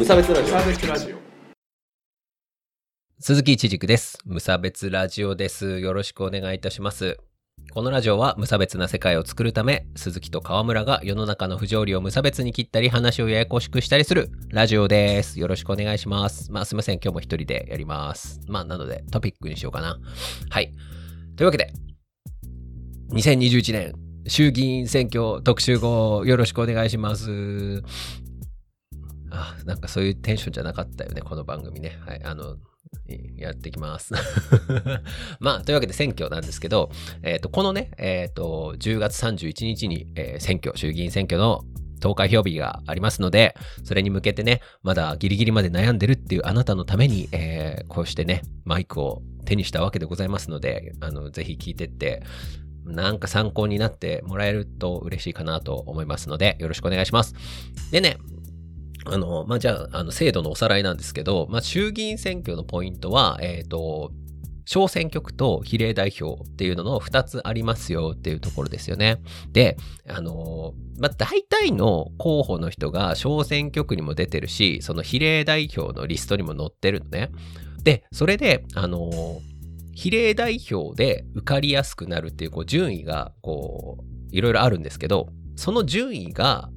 無差別ラジオ無差別ラジオ鈴木一軸です。無差別ラジオです。よろしくお願いいたします。このラジオは無差別な世界を作るため、鈴木と川村が世の中の不条理を無差別に切ったり、話をややこしくしたりするラジオです。よろしくお願いします。まあすいません、今日も一人でやります。まあなのでトピックにしようかな。はい。というわけで、2021年衆議院選挙特集号よろしくお願いします。あ、なんかそういうテンションじゃなかったよね、この番組ね。はい。あの、やっていきます。まあ、というわけで選挙なんですけど、えっ、と、このね、えっ、と、10月31日に、えー選挙、衆議院選挙の投開票日がありますので、それに向けてね、まだギリギリまで悩んでるっていうあなたのために、えーこうしてね、マイクを手にしたわけでございますので、あの、ぜひ聞いてって、なんか参考になってもらえると嬉しいかなと思いますので、よろしくお願いします。でね、あの、まあ、じゃあ、あの、制度のおさらいなんですけど、まあ、衆議院選挙のポイントは、えっ、と、小選挙区と比例代表っていうのの2つありますよっていうところですよね。で、あのまあ、大体の候補の人が小選挙区にも出てるし、その比例代表のリストにも載ってるのね。で、それで、あの比例代表で受かりやすくなるっていうこう順位がこういろいろあるんですけどその順位が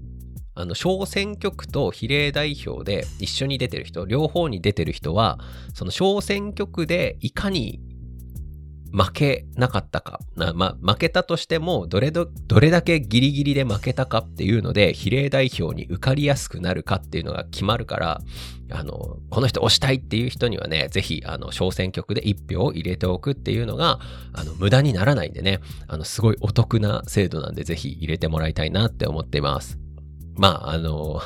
あの小選挙区と比例代表で一緒に出てる人両方に出てる人はその小選挙区でいかに負けなかったか、まあ、負けたとしてもどれどどれだけギリギリで負けたかっていうので比例代表に受かりやすくなるかっていうのが決まるからあのこの人押したいっていう人にはねぜひあの小選挙区で1票を入れておくっていうのがあの無駄にならないんでねあのすごいお得な制度なんでぜひ入れてもらいたいなって思っています。まああの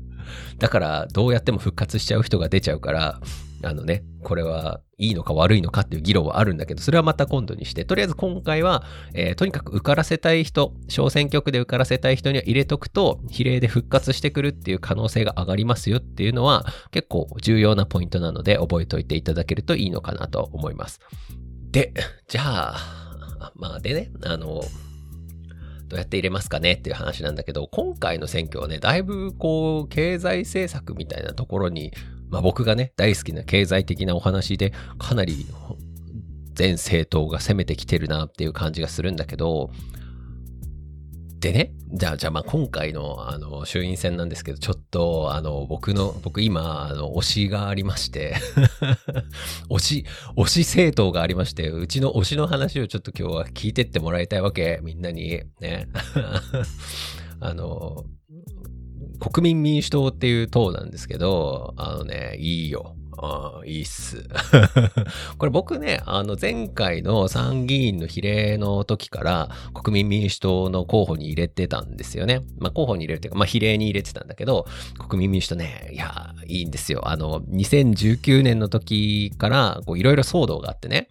だからどうやっても復活しちゃう人が出ちゃうからあのねこれはいいのか悪いのかっていう議論はあるんだけどそれはまた今度にしてとりあえず今回は、えーとにかく受からせたい人小選挙区で受からせたい人には入れとくと比例で復活してくるっていう可能性が上がりますよっていうのは結構重要なポイントなので覚えておいていただけるといいのかなと思います。でじゃあまあでねあのどうやって入れますかねっていう話なんだけど、今回の選挙はね、だいぶこう、経済政策みたいなところに、まあ僕がね、大好きな経済的なお話で、かなり全政党が攻めてきてるなっていう感じがするんだけど、でね、じゃあ、じゃあまあ今回のあの衆院選なんですけど、ちょっとあの僕の、僕今、あの推しがありまして、推し、推し政党がありまして、うちの推しの話をちょっと今日は聞いてってもらいたいわけ、みんなに。ね。あの、国民民主党っていう党なんですけど、あのね、いいよ。ああいいっす。これ僕ね、あの前回の参議院の比例の時から国民民主党の候補に入れてたんですよね。まあ候補に入れるっていうか、まあ比例に入れてたんだけど、国民民主党ね、いや、いいんですよ。あの、2019年の時からいろいろ騒動があってね、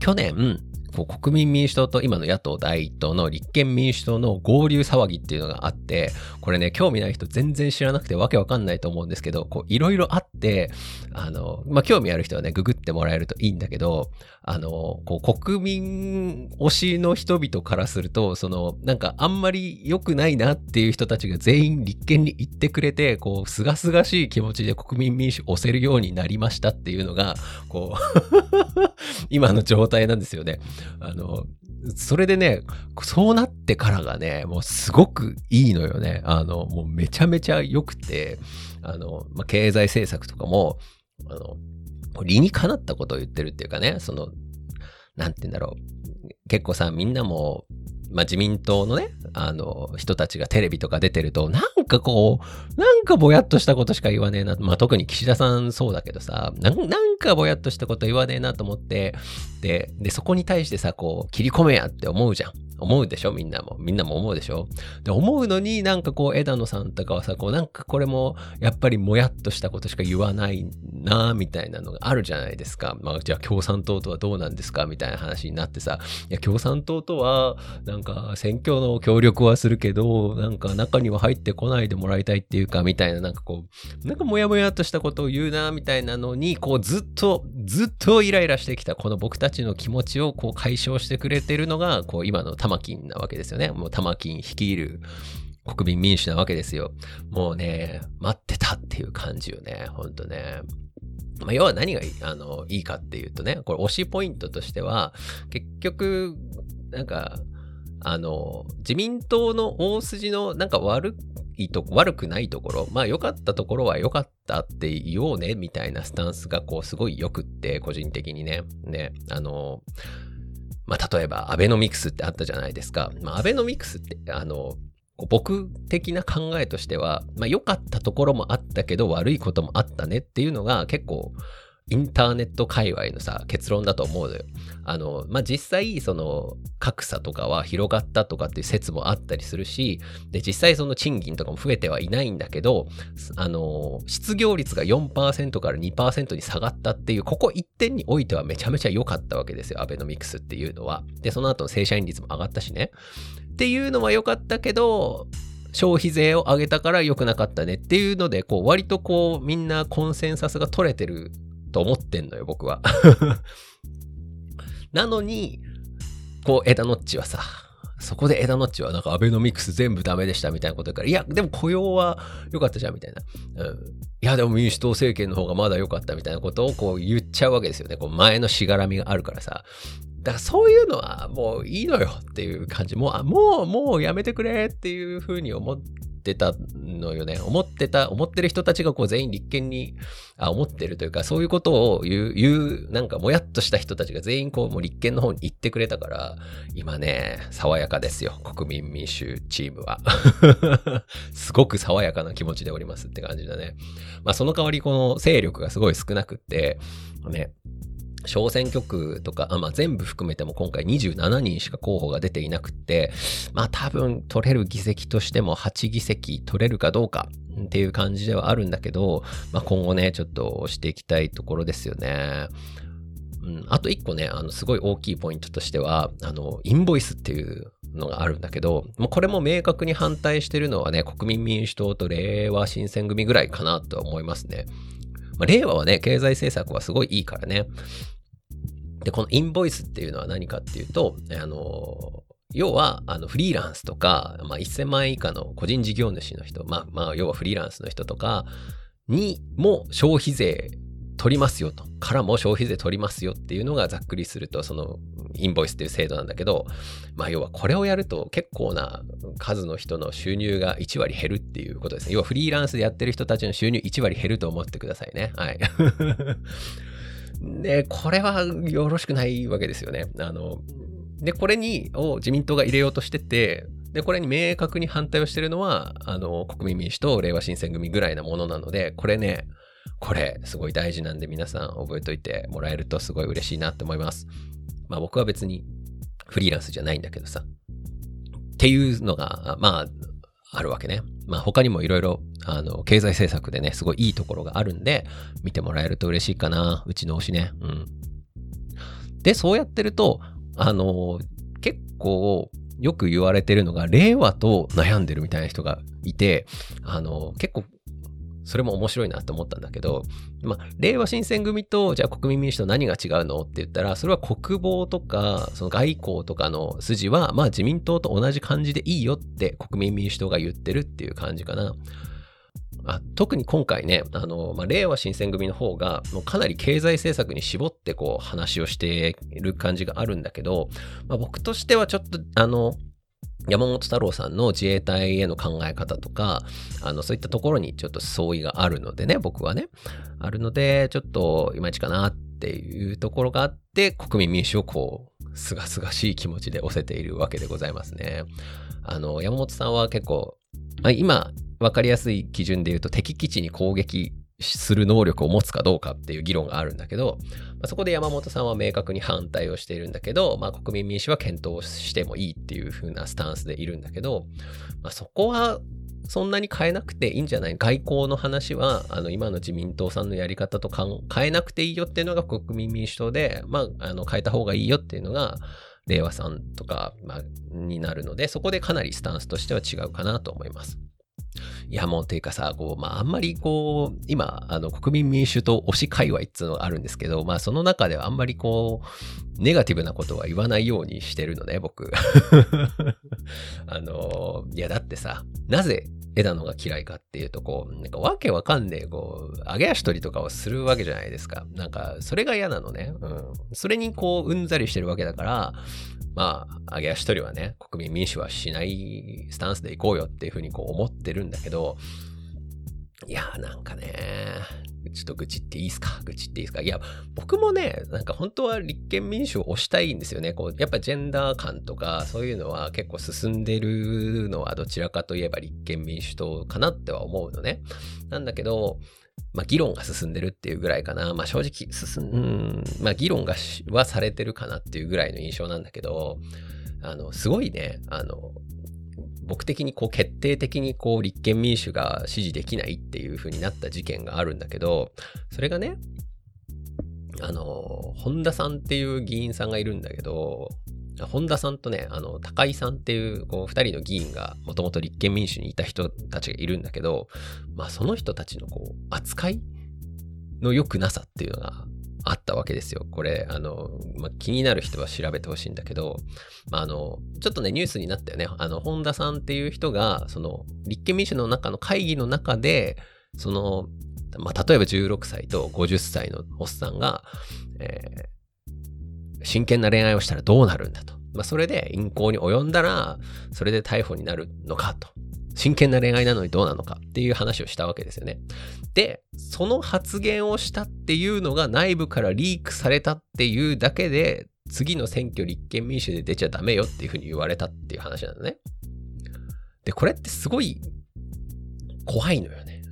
去年、こう国民民主党と今の野党第一党の立憲民主党の合流騒ぎっていうのがあって、これね、興味ない人全然知らなくてわけわかんないと思うんですけど、いろいろあって、あの、まあ、興味ある人はね、ググってもらえるといいんだけど、あの、こう国民推しの人々からすると、その、なんかあんまり良くないなっていう人たちが全員立憲に行ってくれて、こう、すがすがしい気持ちで国民民主押せるようになりましたっていうのが、こう、今の状態なんですよね。あの、それでね、そうなってからがね、もうすごくいいのよね。あの、もうめちゃめちゃ良くて、あの、まあ、経済政策とかも、あの、理にかなったことを言ってるっていうかね、その、なんて言うんだろう。結構さ、みんなも、まあ、自民党のね、あの、人たちがテレビとか出てると、なんかこう、なんかぼやっとしたことしか言わねえな。まあ、特に岸田さんそうだけどさ、なんかぼやっとしたこと言わねえなと思って、で、で、そこに対してさ、こう、切り込めやって思うじゃん。思うでしょ？みんなも。みんなも思うでしょ？で、思うのになんかこう、枝野さんとかはさ、こう、なんかこれも、やっぱりもやっとしたことしか言わないなみたいなのがあるじゃないですか。まあ、じゃあ共産党とはどうなんですか？みたいな話になってさ、いや、共産党とは、なんか選挙の協力はするけど、なんか中には入ってこないでもらいたいっていうか、みたいな、なんかこう、なんかもやもやっとしたことを言うな、みたいなのに、こう、ずっと、ずっとイライラしてきた、この僕たちの気持ちをこう解消してくれてるのが、こう、今の玉金なわけですよね。もう玉金率いる国民民主なわけですよ。もうね、待ってたっていう感じよね。ほんとね。まあ、要は何がいいあのいいかっていうとね、これ推しポイントとしては、結局、なんか、あの、自民党の大筋のなんか悪いいと、悪くないところ、まあ良かったところは良かったって言おうね、みたいなスタンスがこうすごい良くって、個人的にね。ね、あの、まあ例えばアベノミクスってあったじゃないですか。まあアベノミクスって、あの、僕的な考えとしては、まあ良かったところもあったけど悪いこともあったねっていうのが結構インターネット界隈のさ、結論だと思うのよ。あの、まあ、実際、その、格差とかは広がったとかっていう説もあったりするし、で、実際その賃金とかも増えてはいないんだけど、あの、失業率が4%から2%に下がったっていう、ここ1点においてはめちゃめちゃ良かったわけですよ、アベノミクスっていうのは。で、その後の正社員率も上がったしね。っていうのは良かったけど、消費税を上げたから良くなかったねっていうので、こう、割とこう、みんなコンセンサスが取れてると思ってんのよ、僕は。なのに、こう、枝ノッチはさ、そこで枝ノッチはなんかアベノミクス全部ダメでしたみたいなことだから、いや、でも雇用は良かったじゃんみたいな。うん。いや、でも民主党政権の方がまだ良かったみたいなことをこう言っちゃうわけですよね。こう前のしがらみがあるからさ。だからそういうのはもういいのよっていう感じ。もう、もう、もうやめてくれっていうふうに思ってたのよね。思ってた、思ってる人たちがこう全員立憲に、あ、思ってるというか、そういうことを言う、言う、なんかもやっとした人たちが全員こうもう立憲の方に行ってくれたから、今ね、爽やかですよ。国民民主チームは。すごく爽やかな気持ちでおりますって感じだね。まあその代わりこの勢力がすごい少なくって、ね、小選挙区とか、まあ、全部含めても今回27人しか候補が出ていなくて、まあ多分取れる議席としても8議席取れるかどうかっていう感じではあるんだけど、まあ今後ね、ちょっとしていきたいところですよね。あと一個ね、あの、すごい大きいポイントとしては、あの、インボイスっていうのがあるんだけど、もうこれも明確に反対してるのはね、国民民主党と令和新選組ぐらいかなと思いますね。まあ、令和はね、経済政策はすごいいいからね。で、このインボイスっていうのは何かっていうと、あの、要は、あの、フリーランスとか、まあ、1000万円以下の個人事業主の人、まあ、まあ、要はフリーランスの人とかにも消費税取りますよと、からも消費税取りますよっていうのがざっくりすると、その、インボイスっていう制度なんだけど、まあ、要はこれをやると結構な数の人の収入が1割減るっていうことですね。要はフリーランスでやってる人たちの収入1割減ると思ってくださいね。はい。で、これはよろしくないわけですよね。あの、で、これに、を自民党が入れようとしてて、で、これに明確に反対をしてるのは、あの、国民民主と令和新選組ぐらいなものなので、これね、これ、すごい大事なんで皆さん覚えといてもらえるとすごい嬉しいなって思います。まあ僕は別にフリーランスじゃないんだけどさ。っていうのが、まあ、あるわけね。まあ他にもいろいろ、あの、経済政策でね、すごいいいところがあるんで、見てもらえると嬉しいかな。うちの推しね。うん。で、そうやってると、あの、結構、よく言われてるのが、令和と悩んでるみたいな人がいて、あの、結構それも面白いなって思ったんだけど、まあ、令和新選組と、じゃあ国民民主党何が違うのって言ったら、それは国防とか、その外交とかの筋は、まあ自民党と同じ感じでいいよって国民民主党が言ってるっていう感じかな。あ特に今回ね、あの、まあ、令和新選組の方が、もうかなり経済政策に絞ってこう話をしている感じがあるんだけど、まあ、僕としてはちょっと、あの、山本太郎さんの自衛隊への考え方とか、あの、そういったところにちょっと相違があるのでね、僕はね。あるので、ちょっといまいちかなっていうところがあって、国民民主をこう、すがすがしい気持ちで押せているわけでございますね。あの、山本さんは結構、今、わかりやすい基準で言うと敵基地に攻撃する能力を持つかどうかっていう議論があるんだけど、まあ、そこで山本さんは明確に反対をしているんだけど、まあ、国民民主は検討してもいいっていう風なスタンスでいるんだけど、まあ、そこはそんなに変えなくていいんじゃない？外交の話は、あの、今の自民党さんのやり方と変えなくていいよっていうのが国民民主党で、まあ、あの、変えた方がいいよっていうのが、令和さんとか、まあ、になるので、そこでかなりスタンスとしては違うかなと思います。いや、もう、ていうかさ、こう、まあ、あんまりこう、今、あの、国民民主党推し界隈っていうのがあるんですけど、まあ、その中ではあんまりこう、ネガティブなことは言わないようにしてるのね、僕。あの、いや、だってさ、なぜ枝野が嫌いかっていうと、こう、なんかわけわかんねえ、こう、揚げ足取りとかをするわけじゃないですか。なんか、それが嫌なのね。うん。それにこう、うんざりしてるわけだから、まあ、揚げ足取りはね、国民民主はしないスタンスでいこうよっていうふうにこう思ってるんだけど、いやーなんかね、ちょっと愚痴っていいすか？愚痴っていいすか？いや、僕もね、なんか本当は立憲民主を推したいんですよね。こう、やっぱジェンダー感とか、そういうのは結構進んでるのはどちらかといえば立憲民主党かなっては思うのね。なんだけど、まあ、議論が進んでるっていうぐらいかな。まあ、正直進ん、まあ、議論がはされてるかなっていうぐらいの印象なんだけど、あの、すごいね、あの、僕的にこう決定的にこう立憲民主が支持できないっていう風になった事件があるんだけど、それがね、あの、本田さんっていう議員さんがいるんだけど、本田さんとね、あの、高井さんっていう、こう、二人の議員が、もともと立憲民主にいた人たちがいるんだけど、まあ、その人たちの、こう、扱いの良くなさっていうのがあったわけですよ。これ、あの、まあ、気になる人は調べてほしいんだけど、まあ、あの、ちょっとね、ニュースになったよね。あの、本田さんっていう人が、その、立憲民主の中の会議の中で、その、まあ、例えば16歳と50歳のおっさんが、えー真剣な恋愛をしたらどうなるんだと。まあ、それで淫行に及んだら、それで逮捕になるのかと。真剣な恋愛なのにどうなのかっていう話をしたわけですよね。で、その発言をしたっていうのが内部からリークされたっていうだけで、次の選挙立憲民主で出ちゃダメよっていうふうに言われたっていう話なのね。で、これってすごい怖いのよね。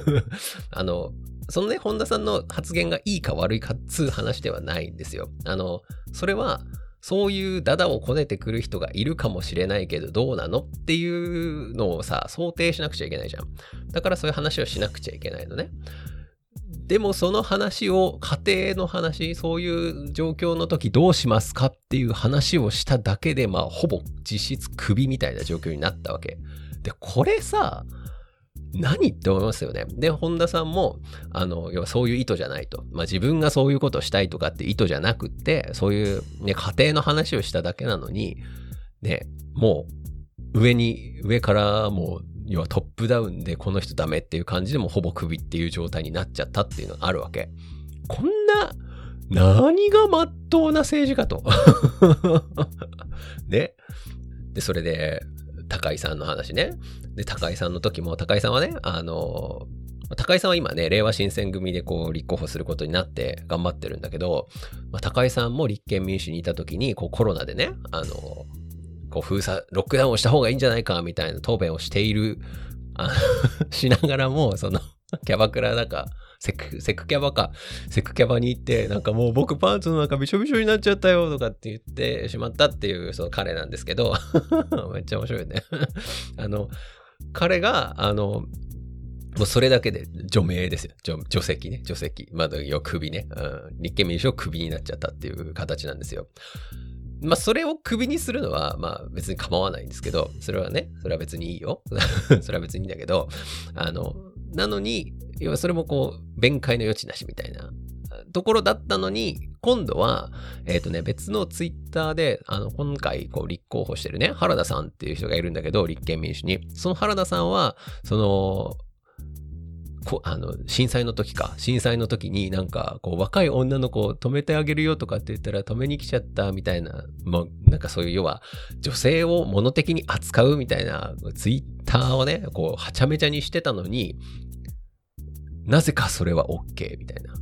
あの、そのね、本田さんの発言がいいか悪いかっつう話ではないんですよ。あの、それは、そういうダダをこねてくる人がいるかもしれないけどどうなのっていうのをさ、想定しなくちゃいけないじゃん。だからそういう話をしなくちゃいけないのね。でもその話を、家庭の話、そういう状況の時どうしますかっていう話をしただけで、まあほぼ実質クビみたいな状況になったわけ。で、これさ、何って思いますよね。で、本田さんも、あの、要はそういう意図じゃないと。まあ自分がそういうことをしたいとかって意図じゃなくって、そういうね、家庭の話をしただけなのに、ね、もう上に、上からもう、要はトップダウンでこの人ダメっていう感じでもほぼクビっていう状態になっちゃったっていうのがあるわけ。こんな、何がまっとうな政治家と。ね。で、それで、高井さんの話ね。で、高井さんの時も、高井さんはね、あの、高井さんは今ね、令和新選組でこう立候補することになって頑張ってるんだけど、まあ、高井さんも立憲民主にいた時に、こうコロナでね、あの、こう封鎖、ロックダウンをした方がいいんじゃないかみたいな答弁をしている、あ しながらも、その、キャバクラだか、セク、セクキャバか、セクキャバに行って、なんかもう僕パンツの中びしょびしょになっちゃったよとかって言ってしまったっていう、その彼なんですけど、めっちゃ面白いね あの、彼が、あの、もうそれだけで除名ですよ。除除籍ね。除籍。まだ、要首ね、うん。立憲民主を首になっちゃったっていう形なんですよ。まあ、それを首にするのは、まあ、別に構わないんですけど、それはね、それは別にいいよ。それは別にいいんだけど、あの、なのに、要はそれもこう、弁解の余地なしみたいなところだったのに、今度は、えっ、ー、とね、別のツイッターで、あの、今回、こう、立候補してるね、原田さんっていう人がいるんだけど、立憲民主に。その原田さんは、その、こあの震災の時か震災の時になんかこう若い女の子を止めてあげるよとかって言ったら止めに来ちゃったみたいなもうなんかそういう要は女性を物的に扱うみたいなツイッターをねこうはちゃめちゃにしてたのになぜかそれは OK みたいな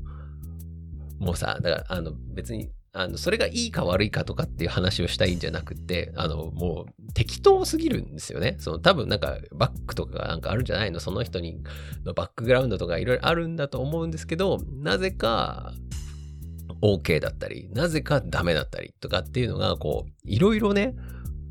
もうさだからあの別にあの、それがいいか悪いかとかっていう話をしたいんじゃなくて、あの、もう適当すぎるんですよね。その多分なんかバックとかがなんかあるんじゃないの？その人にのバックグラウンドとかいろいろあるんだと思うんですけど、なぜか OK だったり、なぜかダメだったりとかっていうのが、こう、いろいろね、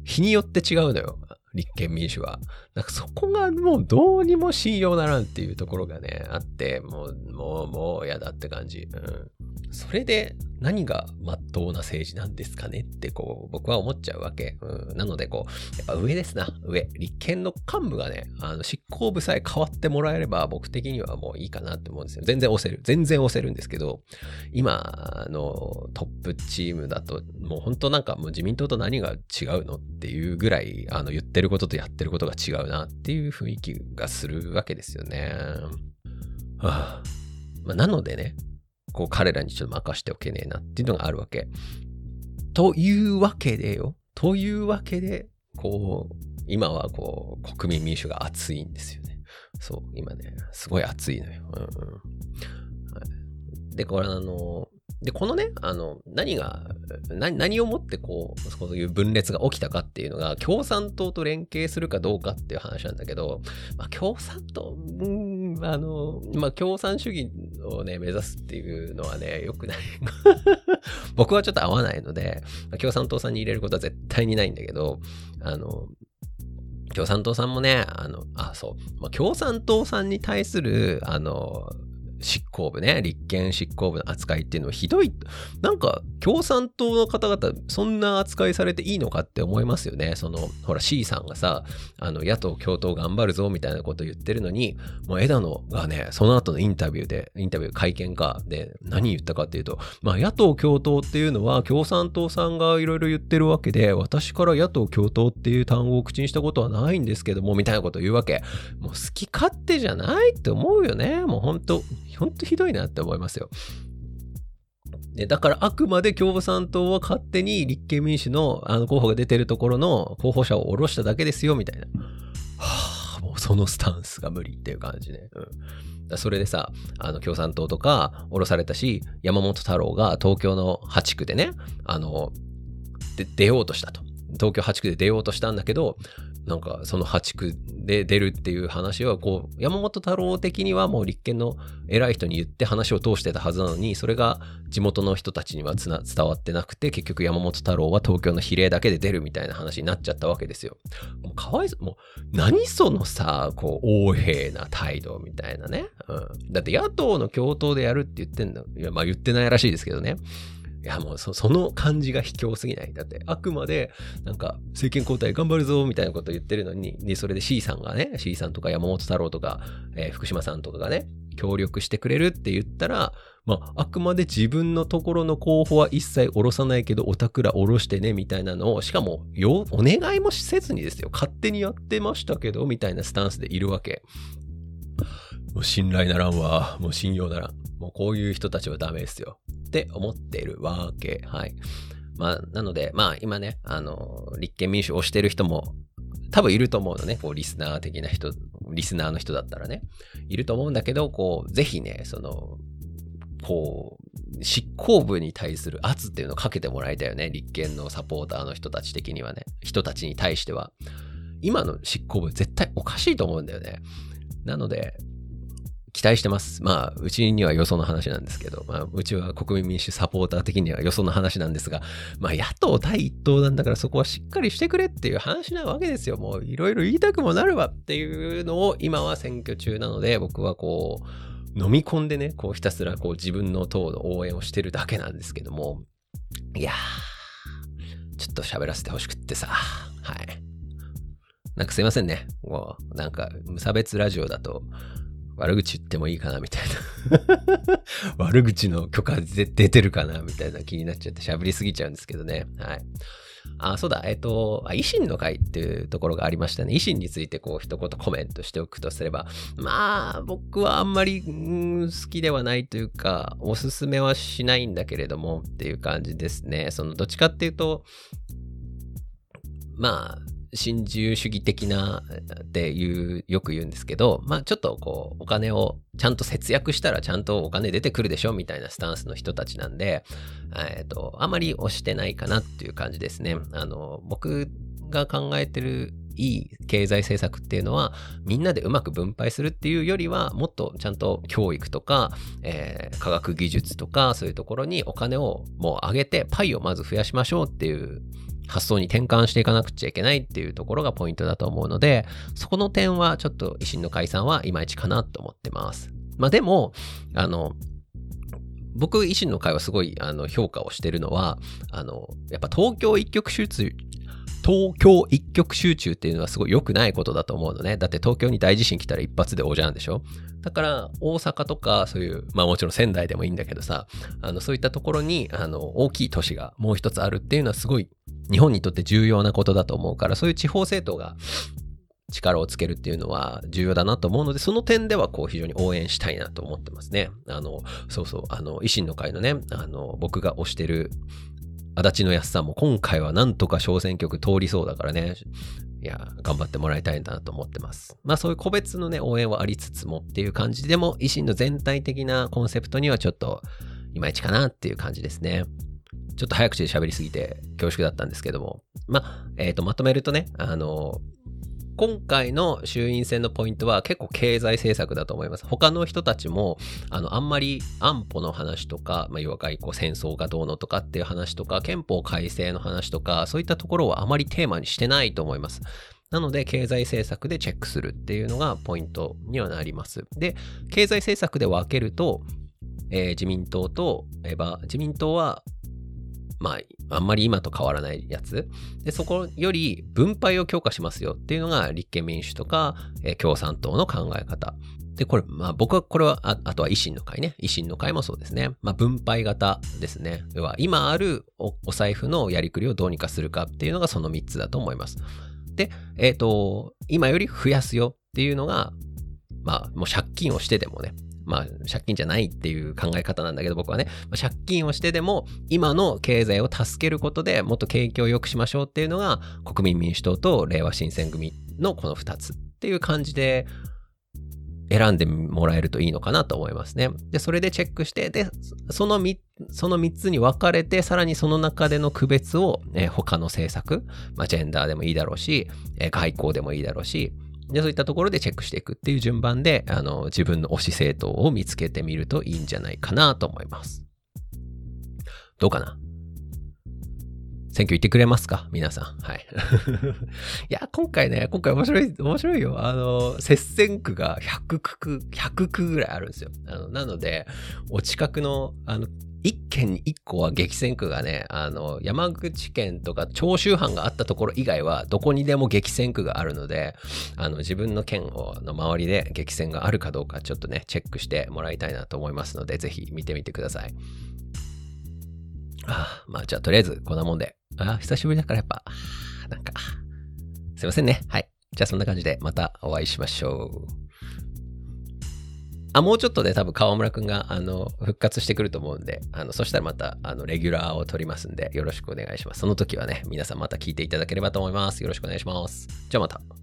日によって違うのよ。立憲民主は。なんかそこがもうどうにも信用ならんっていうところがね、あって、もう、もう、もう嫌だって感じ。うん。それで何が真っ当な政治なんですかねってこう僕は思っちゃうわけ。うん、なのでこう、やっぱ上ですな。上。立憲の幹部がね、あの執行部さえ変わってもらえれば僕的にはもういいかなって思うんですよ。全然押せる。全然押せるんですけど、今のトップチームだともう本当なんかもう自民党と何が違うのっていうぐらいあの言ってることとやってることが違うなっていう雰囲気がするわけですよね。はあまあ、なのでね、こう彼らにちょっと任しておけねえなっていうのがあるわけ。というわけでよ。というわけで、こう、今はこう、国民民主が熱いんですよね。そう、今ね、すごい熱いのよ。うんうん、で、これあの、で、このね、あの、何が、何をもってこう、そういう分裂が起きたかっていうのが、共産党と連携するかどうかっていう話なんだけど、まあ、共産党、うん、あの、まあ、共産主義をね、目指すっていうのはね、良くない。僕はちょっと合わないので、共産党さんに入れることは絶対にないんだけど、あの、共産党さんもね、あの、あ、そう、まあ、共産党さんに対する、あの、執行部ね、立憲執行部の扱いっていうのはひどい。なんか、共産党の方々、そんな扱いされていいのかって思いますよね。その、ほら、C さんがさ、あの、野党共闘頑張るぞみたいなこと言ってるのに、もう枝野がね、その後のインタビューで、インタビュー会見かで何言ったかっていうと、まあ、野党共闘っていうのは共産党さんがいろいろ言ってるわけで、私から野党共闘っていう単語を口にしたことはないんですけども、みたいなこと言うわけ。もう好き勝手じゃないって思うよね。もうほんと、ほんとひどいなって思いますよ。でだからあくまで共産党は勝手に立憲民主のあの候補が出てるところの候補者を下ろしただけですよみたいな。はあ、もうそのスタンスが無理っていう感じね。うん、それでさ、あの共産党とか下ろされたし、山本太郎が東京の8区でね、あの、で出ようとしたと。東京8区で出ようとしたんだけど、なんかその8区で出るっていう話はこう山本太郎的にはもう立憲の偉い人に言って話を通してたはずなのにそれが地元の人たちには伝わってなくて結局山本太郎は東京の比例だけで出るみたいな話になっちゃったわけですよ。もうかわいそうもう何そのさこう横柄な態度みたいなね、うん、だって野党の共闘でやるって言ってんだいやまあ言ってないらしいですけどね。いやもうその感じが卑怯すぎない。だってあくまでなんか政権交代頑張るぞみたいなこと言ってるのに、でそれで C さんがね、C さんとか山本太郎とか、えー、福島さんとかがね、協力してくれるって言ったら、まあ、あくまで自分のところの候補は一切下ろさないけど、おたくら下ろしてね、みたいなのを、しかも、お願いもせずにですよ、勝手にやってましたけど、みたいなスタンスでいるわけ。もう信頼ならんわ。もう信用ならん。もうこういう人たちはダメですよ。って思ってるわけ。はい。まあ、なので、まあ今ね、あの、立憲民主を推してる人も多分いると思うのね。こう、リスナー的な人、リスナーの人だったらね。いると思うんだけど、こう、ぜひね、その、こう、執行部に対する圧っていうのをかけてもらいたいよね。立憲のサポーターの人たち的にはね。人たちに対しては。今の執行部絶対おかしいと思うんだよね。なので、期待してます。まあ、うちにはよその話なんですけど、まあ、うちは国民民主サポーター的にはよその話なんですが、まあ、野党第一党なんだからそこはしっかりしてくれっていう話なわけですよ。もういろいろ言いたくもなるわっていうのを今は選挙中なので、僕はこう、飲み込んでね、こうひたすらこう自分の党の応援をしてるだけなんですけども、いやー、ちょっと喋らせてほしくってさ、はい。なんかすいませんね。もう、なんか無差別ラジオだと、悪口言ってもいいかなみたいな 悪口の許可出てるかなみたいな気になっちゃって喋りすぎちゃうんですけどね。はい。あ、そうだ、えっ、と、維新の会っていうところがありましたね。維新についてこう一言コメントしておくとすれば、まあ、僕はあんまり、ん好きではないというか、おすすめはしないんだけれどもっていう感じですね。その、どっちかっていうと、まあ、新自由主義的なっていう、よく言うんですけど、まあちょっとこう、お金をちゃんと節約したらちゃんとお金出てくるでしょみたいなスタンスの人たちなんで、えっ、と、あまり押してないかなっていう感じですね。あの、僕が考えてるいい経済政策っていうのはみんなでうまく分配するっていうよりはもっとちゃんと教育とか、えー、科学技術とかそういうところにお金をもう上げてパイをまず増やしましょうっていう発想に転換していかなくちゃいけないっていうところがポイントだと思うので、そこの点はちょっと維新の解散はいまいちかなと思ってます。まあでも、あの、僕、維新の会はすごいあの評価をしてるのは、あの、やっぱ東京一極集中、東京一極集中っていうのはすごい良くないことだと思うのね。だって東京に大地震来たら一発でおじゃんでしょ？だから大阪とかそういう、まあもちろん仙台でもいいんだけどさ、あのそういったところにあの大きい都市がもう一つあるっていうのはすごい日本にとって重要なことだと思うから、そういう地方政党が力をつけるっていうのは重要だなと思うので、その点ではこう非常に応援したいなと思ってますね。あの、そうそう、あの、維新の会のね、あの、僕が推してる足立の安さんも今回はなんとか小選挙区通りそうだからね、いや、頑張ってもらいたいなと思ってます。まあそういう個別のね、応援はありつつもっていう感じでも、維新の全体的なコンセプトにはちょっといまいちかなっていう感じですね。ちょっと早口で喋りすぎて恐縮だったんですけども、まあ、えっ、ー、と、まとめるとね、あの、今回の衆院選のポイントは結構経済政策だと思います。他の人たちも、あの、あんまり安保の話とか、まあ、要は外交戦争がどうのとかっていう話とか、憲法改正の話とか、そういったところはあまりテーマにしてないと思います。なので、経済政策でチェックするっていうのがポイントにはなります。で、経済政策で分けると、えー、自民党と、えー、自民党はまあ、あんまり今と変わらないやつ。で、そこより分配を強化しますよっていうのが立憲民主とか、え、共産党の考え方。で、これ、まあ僕はこれはあ、あとは維新の会ね。維新の会もそうですね。まあ分配型ですね。要は今あるおお財布のやりくりをどうにかするかっていうのがその3つだと思います。で、えっ、ー、と、今より増やすよっていうのが、まあもう借金をしてでもね、まあ、借金じゃないっていう考え方なんだけど、僕はね、借金をしてでも、今の経済を助けることでもっと景気を良くしましょうっていうのが、国民民主党と令和新選組のこの2つっていう感じで、選んでもらえるといいのかなと思いますね。で、それでチェックして、で、その3、その3つに分かれて、さらにその中での区別を、えー、他の政策、まあ、ジェンダーでもいいだろうし、えー、外交でもいいだろうし、で、そういったところでチェックしていくっていう順番で、あの、自分の推し政党を見つけてみるといいんじゃないかなと思います。どうかな？選挙行ってくれますか？皆さん。はい。いや、今回ね、今回面白い、面白いよ。あの、接戦区が100区、100区ぐらいあるんですよ。あのなので、お近くの、あの、一県に一個は激戦区がね、あの、山口県とか長州藩があったところ以外は、どこにでも激戦区があるので、あの、自分の県の周りで激戦があるかどうか、ちょっとね、チェックしてもらいたいなと思いますので、ぜひ見てみてください。ああまあ、じゃあ、とりあえず、こんなもんで。ああ久しぶりだからやっぱ、なんか、すいませんね。はい。じゃあ、そんな感じで、またお会いしましょう。あ、もうちょっとで多分川村くんが、あの、復活してくると思うんで、あの、そしたらまた、あの、レギュラーを取りますんで、よろしくお願いします。その時はね、皆さんまた聞いていただければと思います。よろしくお願いします。じゃあまた。